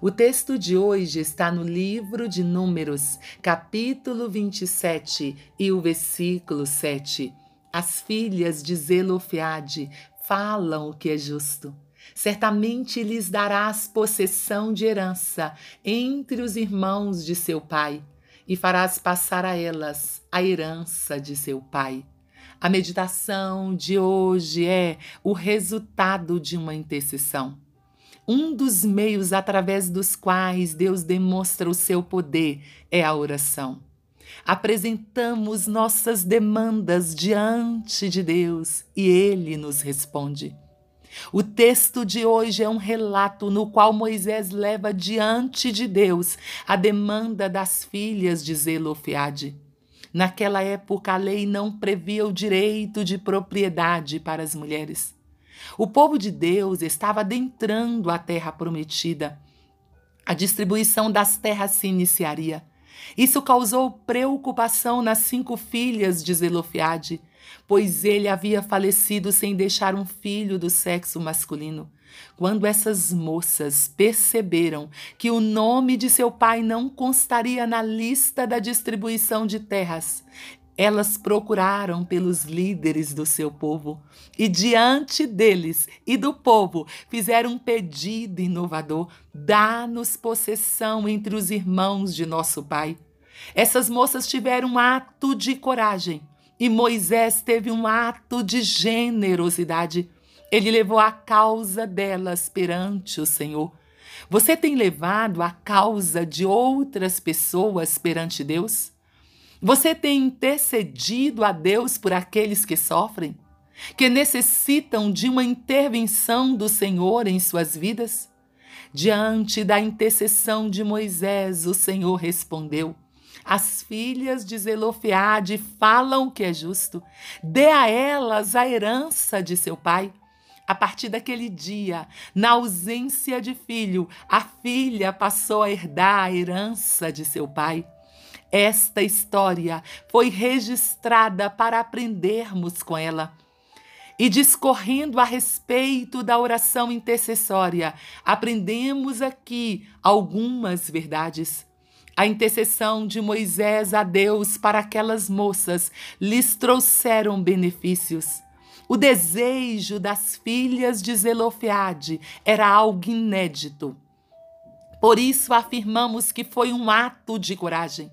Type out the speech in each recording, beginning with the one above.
O texto de hoje está no livro de Números, capítulo 27 e o versículo 7. As filhas de Zelofeade falam o que é justo. Certamente lhes darás possessão de herança entre os irmãos de seu pai, e farás passar a elas a herança de seu pai. A meditação de hoje é o resultado de uma intercessão. Um dos meios através dos quais Deus demonstra o seu poder é a oração. Apresentamos nossas demandas diante de Deus e Ele nos responde. O texto de hoje é um relato no qual Moisés leva diante de Deus a demanda das filhas de Zelofeade. Naquela época, a lei não previa o direito de propriedade para as mulheres. O povo de Deus estava adentrando a terra prometida. A distribuição das terras se iniciaria. Isso causou preocupação nas cinco filhas de Zelofiade, pois ele havia falecido sem deixar um filho do sexo masculino. Quando essas moças perceberam que o nome de seu pai não constaria na lista da distribuição de terras, elas procuraram pelos líderes do seu povo e, diante deles e do povo, fizeram um pedido inovador: dá-nos possessão entre os irmãos de nosso pai. Essas moças tiveram um ato de coragem e Moisés teve um ato de generosidade. Ele levou a causa delas perante o Senhor. Você tem levado a causa de outras pessoas perante Deus? Você tem intercedido a Deus por aqueles que sofrem, que necessitam de uma intervenção do Senhor em suas vidas? Diante da intercessão de Moisés, o Senhor respondeu: As filhas de Zelofeade falam o que é justo, dê a elas a herança de seu pai. A partir daquele dia, na ausência de filho, a filha passou a herdar a herança de seu pai. Esta história foi registrada para aprendermos com ela. E discorrendo a respeito da oração intercessória, aprendemos aqui algumas verdades. A intercessão de Moisés a Deus para aquelas moças lhes trouxeram benefícios. O desejo das filhas de Zelofeade era algo inédito. Por isso afirmamos que foi um ato de coragem.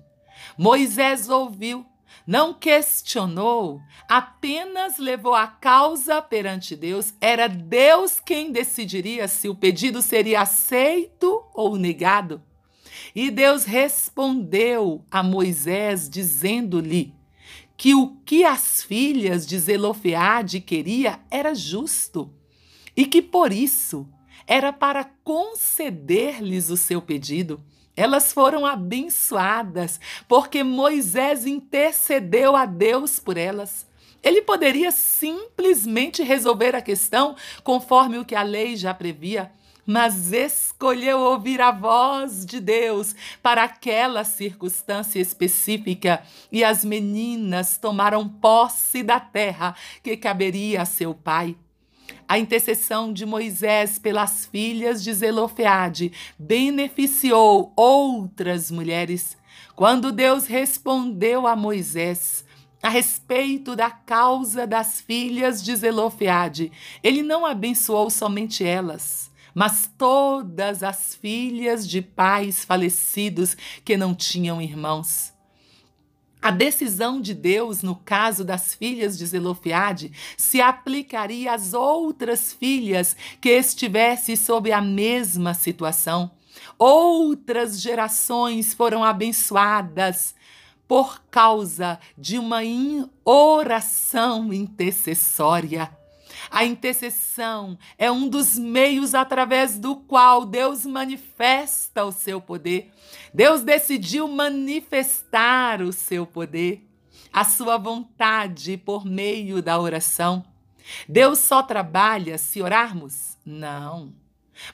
Moisés ouviu, não questionou, apenas levou a causa perante Deus. Era Deus quem decidiria se o pedido seria aceito ou negado. E Deus respondeu a Moisés, dizendo-lhe que o que as filhas de Zelofeade queria era justo e que por isso era para conceder-lhes o seu pedido. Elas foram abençoadas porque Moisés intercedeu a Deus por elas. Ele poderia simplesmente resolver a questão conforme o que a lei já previa, mas escolheu ouvir a voz de Deus para aquela circunstância específica e as meninas tomaram posse da terra que caberia a seu pai. A intercessão de Moisés pelas filhas de Zelofeade beneficiou outras mulheres. Quando Deus respondeu a Moisés a respeito da causa das filhas de Zelofeade, ele não abençoou somente elas, mas todas as filhas de pais falecidos que não tinham irmãos. A decisão de Deus, no caso das filhas de Zelofeade, se aplicaria às outras filhas que estivessem sob a mesma situação. Outras gerações foram abençoadas por causa de uma oração intercessória. A intercessão é um dos meios através do qual Deus manifesta o seu poder. Deus decidiu manifestar o seu poder, a sua vontade por meio da oração. Deus só trabalha se orarmos? Não.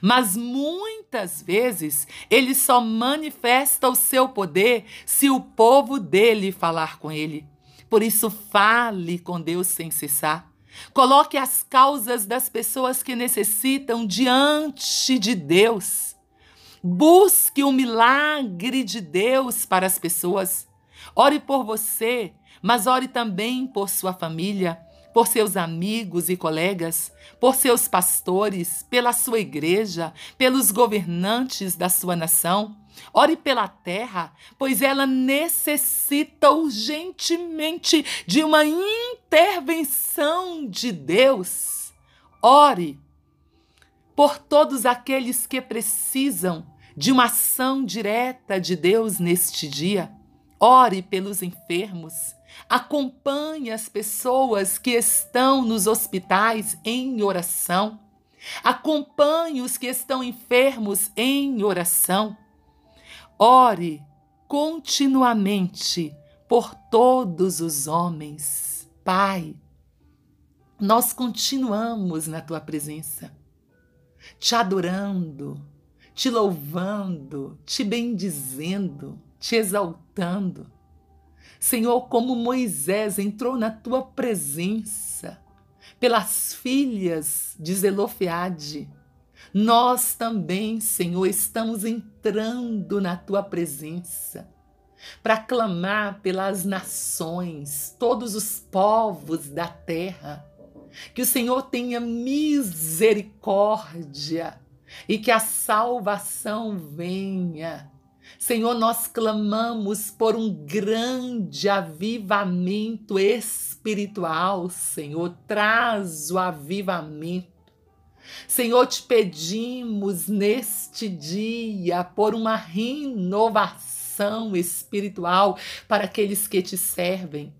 Mas muitas vezes ele só manifesta o seu poder se o povo dele falar com ele. Por isso, fale com Deus sem cessar. Coloque as causas das pessoas que necessitam diante de Deus. Busque o milagre de Deus para as pessoas. Ore por você, mas ore também por sua família por seus amigos e colegas, por seus pastores, pela sua igreja, pelos governantes da sua nação. Ore pela terra, pois ela necessita urgentemente de uma intervenção de Deus. Ore por todos aqueles que precisam de uma ação direta de Deus neste dia. Ore pelos enfermos, Acompanhe as pessoas que estão nos hospitais em oração. Acompanhe os que estão enfermos em oração. Ore continuamente por todos os homens. Pai, nós continuamos na tua presença, te adorando, te louvando, te bendizendo, te exaltando Senhor, como Moisés entrou na tua presença pelas filhas de Zelofeade, nós também, Senhor, estamos entrando na tua presença para clamar pelas nações, todos os povos da terra. Que o Senhor tenha misericórdia e que a salvação venha Senhor, nós clamamos por um grande avivamento espiritual, Senhor, traz o avivamento. Senhor, te pedimos neste dia por uma renovação espiritual para aqueles que te servem.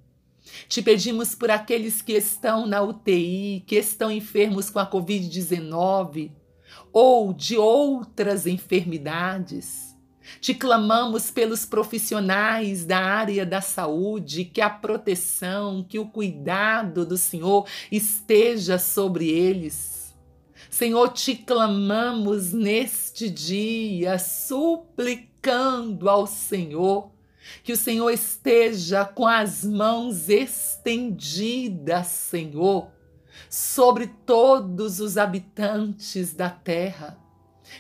Te pedimos por aqueles que estão na UTI, que estão enfermos com a Covid-19 ou de outras enfermidades. Te clamamos pelos profissionais da área da saúde, que a proteção, que o cuidado do Senhor esteja sobre eles. Senhor, te clamamos neste dia, suplicando ao Senhor que o Senhor esteja com as mãos estendidas, Senhor, sobre todos os habitantes da terra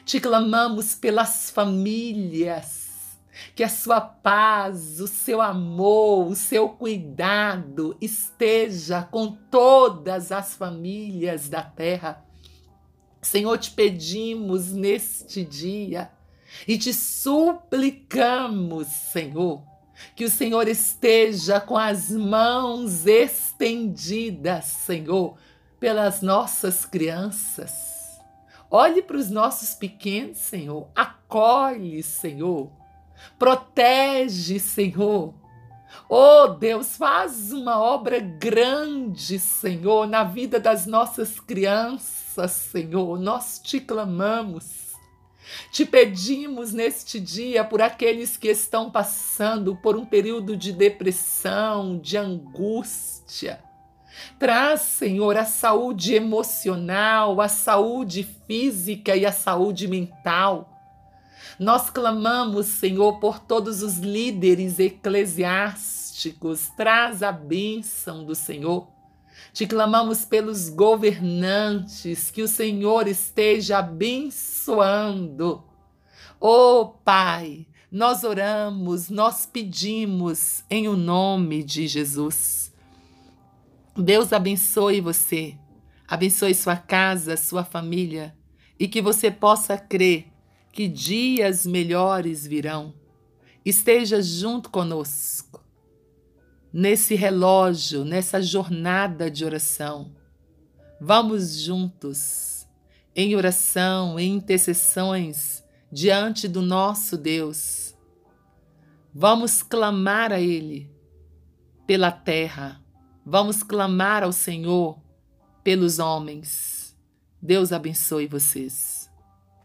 te clamamos pelas famílias, que a sua paz, o seu amor, o seu cuidado esteja com todas as famílias da terra. Senhor, te pedimos neste dia e te suplicamos, Senhor, que o Senhor esteja com as mãos estendidas, Senhor, pelas nossas crianças Olhe para os nossos pequenos, Senhor. Acolhe, Senhor. Protege, Senhor. Oh Deus, faz uma obra grande, Senhor, na vida das nossas crianças, Senhor. Nós te clamamos. Te pedimos neste dia por aqueles que estão passando por um período de depressão, de angústia. Traz, Senhor, a saúde emocional, a saúde física e a saúde mental. Nós clamamos, Senhor, por todos os líderes eclesiásticos. Traz a bênção do Senhor. Te clamamos pelos governantes, que o Senhor esteja abençoando. Oh, Pai, nós oramos, nós pedimos em o nome de Jesus. Deus abençoe você, abençoe sua casa, sua família e que você possa crer que dias melhores virão. Esteja junto conosco nesse relógio, nessa jornada de oração. Vamos juntos em oração, em intercessões diante do nosso Deus. Vamos clamar a Ele pela terra Vamos clamar ao Senhor pelos homens. Deus abençoe vocês.